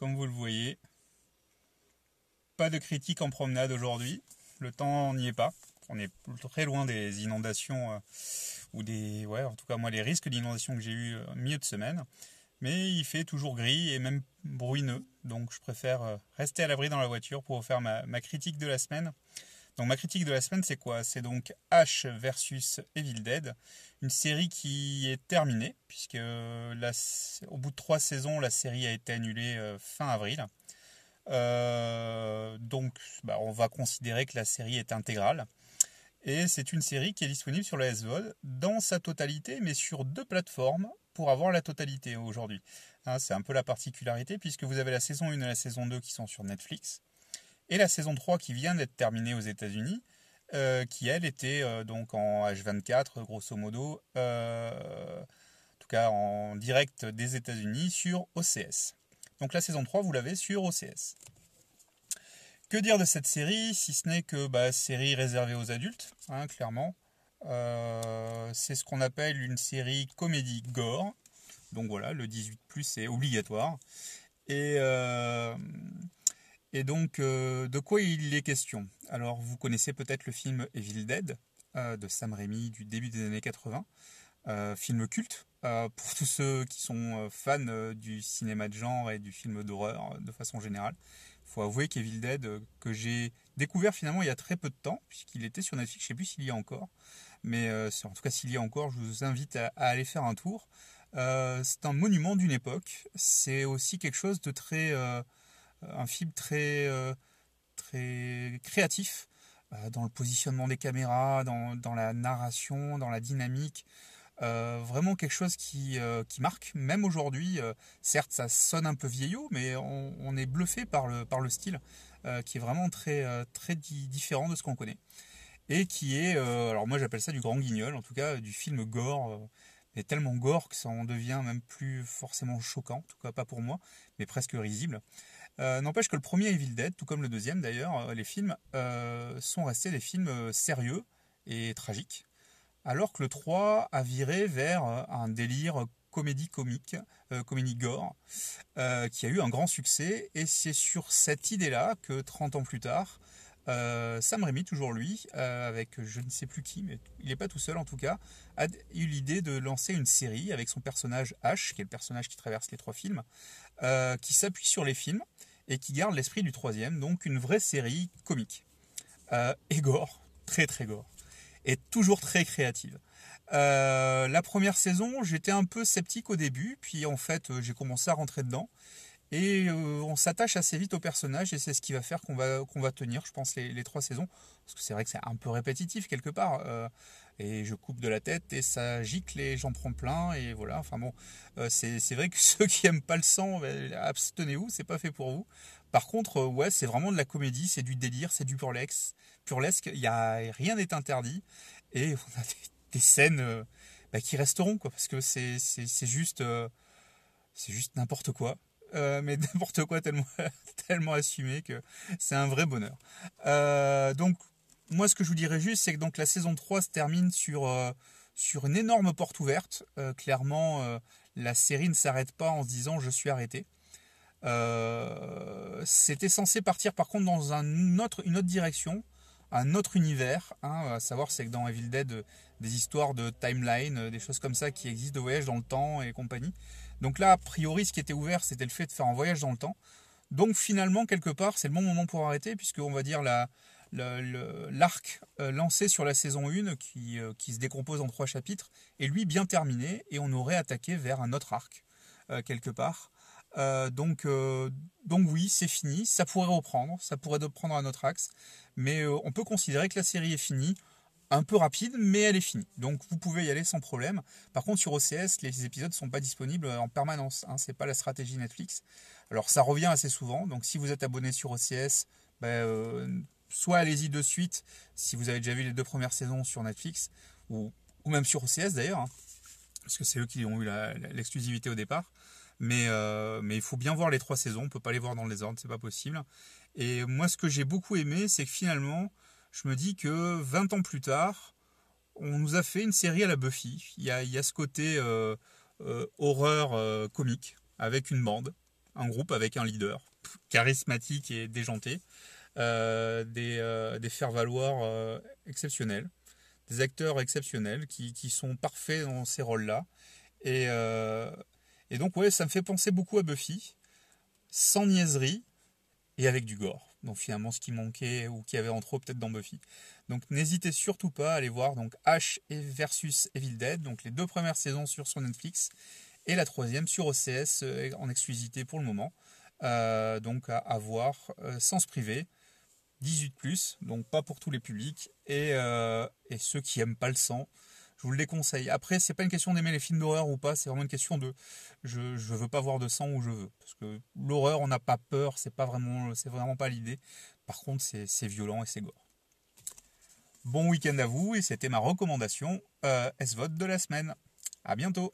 comme vous le voyez. Pas de critique en promenade aujourd'hui. Le temps n'y est pas. On est très loin des inondations euh, ou des. En tout cas, moi, les risques d'inondation que j'ai eu euh, milieu de semaine. Mais il fait toujours gris et même bruineux. Donc, je préfère euh, rester à l'abri dans la voiture pour faire ma critique de la semaine. Donc ma critique de la semaine, c'est quoi? C'est donc H versus Evil Dead, une série qui est terminée, puisque au bout de trois saisons, la série a été annulée euh, fin avril. Euh, donc bah, on va considérer que la série est intégrale. Et c'est une série qui est disponible sur la SVOD dans sa totalité, mais sur deux plateformes pour avoir la totalité aujourd'hui. Hein, c'est un peu la particularité, puisque vous avez la saison 1 et la saison 2 qui sont sur Netflix et la saison 3 qui vient d'être terminée aux États-Unis, euh, qui elle était euh, donc en H24 grosso modo, euh, en tout cas en direct des États-Unis sur OCS. Donc la saison 3 vous l'avez sur OCS. Que dire de cette série si ce n'est que bah, série réservée aux adultes, hein, clairement. c'est ce qu'on appelle une série comédie gore. Donc voilà, le 18 plus est obligatoire. Et et donc, euh, de quoi il est question? Alors, vous connaissez peut-être le film Evil Dead euh, de Sam Raimi du début des années 80, euh, film culte pour tous ceux qui sont fans du cinéma de genre et du film d'horreur de façon générale. Il faut avouer qu'Evil Dead, que j'ai découvert finalement il y a très peu de temps, puisqu'il était sur Netflix, je ne sais plus s'il y a encore, mais en tout cas s'il y a encore, je vous invite à aller faire un tour. c'est un monument d'une époque, c'est aussi quelque chose de très un film très, euh, très créatif euh, dans le positionnement des caméras, dans, la narration, dans la dynamique. Euh, vraiment quelque chose qui, qui marque, même aujourd'hui. certes, ça sonne un peu vieillot, mais on, est bluffé par le, par le style, qui est vraiment très, très différent de ce qu'on connaît. Et qui est, alors moi j'appelle ça du grand guignol, en tout cas du film gore, mais tellement gore que ça en devient même plus forcément choquant, en tout cas pas pour moi, mais presque risible. Euh, n'empêche que le premier Evil Dead, tout comme le deuxième d'ailleurs, euh, les films euh, sont restés des films sérieux et tragiques, alors que le 3 a viré vers un délire comédie comique, comédie gore, qui a eu un grand succès, et c'est sur cette idée-là que 30 ans plus tard, Sam Raimi, toujours lui, avec je ne sais plus qui, mais il n'est pas tout seul en tout cas, a eu l'idée de lancer une série avec son personnage H, qui est le personnage qui traverse les trois films, qui s'appuie sur les films et qui garde l'esprit du troisième, donc une vraie série comique. Euh, et gore, très très gore, et toujours très créative. Euh, la première saison, j'étais un peu sceptique au début, puis en fait euh, j'ai commencé à rentrer dedans. Et euh, on s'attache assez vite au personnage et c'est ce qui va faire qu'on va, qu'on va tenir, je pense, les, trois saisons. Parce que c'est vrai que c'est un peu répétitif quelque part. Euh, et je coupe de la tête et ça gicle et j'en prends plein. Et voilà, enfin bon, euh, c'est, vrai que ceux qui aiment pas le sang, ben, abstenez-vous, c'est pas fait pour vous. Par contre, ouais, c'est vraiment de la comédie, c'est du délire, c'est du burlesque. Burlesque, y a rien n'est interdit. Et on a des, scènes bah, qui resteront, quoi, parce que c'est juste, c'est juste n'importe quoi. Euh, mais n'importe quoi tellement, assumé que c'est un vrai bonheur. Euh, donc, moi, ce que je vous dirais juste, c'est que donc la saison 3 se termine sur, euh, sur une énorme porte ouverte. clairement, la série ne s'arrête pas en se disant je suis arrêté. C'était censé partir par contre dans un autre, une autre direction, un autre univers. Hein, à savoir, c'est que dans Evil Dead, des histoires de timeline, des choses comme ça qui existent, de voyage dans le temps et compagnie. Donc là, a priori, ce qui était ouvert, c'était le fait de faire un voyage dans le temps. Donc finalement, quelque part, c'est le bon moment pour arrêter, puisque on va dire la, l'arc euh, lancé sur la saison 1, qui, euh, qui, se décompose en trois chapitres, est lui bien terminé, et on aurait attaqué vers un autre arc, euh, quelque part. Donc, donc oui, c'est fini, ça pourrait reprendre, ça pourrait reprendre un autre axe, mais on peut considérer que la série est finie un peu rapide, mais elle est finie. Donc vous pouvez y aller sans problème. Par contre, sur OCS, les épisodes ne sont pas disponibles en permanence. Hein, Ce n'est pas la stratégie Netflix. Alors ça revient assez souvent. Donc si vous êtes abonné sur OCS, euh, soit allez-y de suite si vous avez déjà vu les deux premières saisons sur Netflix, ou, même sur OCS d'ailleurs, hein, parce que c'est eux qui ont eu l'exclusivité au départ. Mais, euh, mais il faut bien voir les trois saisons, on peut pas les voir dans le désordre, c'est pas possible. Et moi ce que j'ai beaucoup aimé, c'est que finalement, je me dis que 20 ans plus tard, on nous a fait une série à la Buffy. Il y a, ce côté euh, euh, horreur comique avec une bande. un groupe avec un leader charismatique et déjanté, des, faire-valoir exceptionnels, des acteurs exceptionnels qui, sont parfaits dans ces rôles-là. Et, et donc, ouais, ça me fait penser beaucoup à Buffy, sans niaiserie et avec du gore. Donc finalement, ce qui manquait ou qui avait en trop peut-être dans Buffy. Donc n'hésitez surtout pas à aller voir donc Ash versus Evil Dead, donc les deux premières saisons sur son Netflix et la troisième sur OCS euh, en exclusivité pour le moment. Euh, donc à, voir euh, sans se priver. 18 donc pas pour tous les publics et, et ceux qui aiment pas le sang je vous le déconseille. Après, c'est pas une question d'aimer les films d'horreur ou pas, c'est vraiment une question de je, je veux pas voir de sang où je veux. Parce que l'horreur, on n'a pas peur, c'est pas vraiment, c'est vraiment pas l'idée. Par contre, c'est violent et c'est gore. Bon week-end à vous et c'était ma recommandation euh, S-Vote de la semaine. À bientôt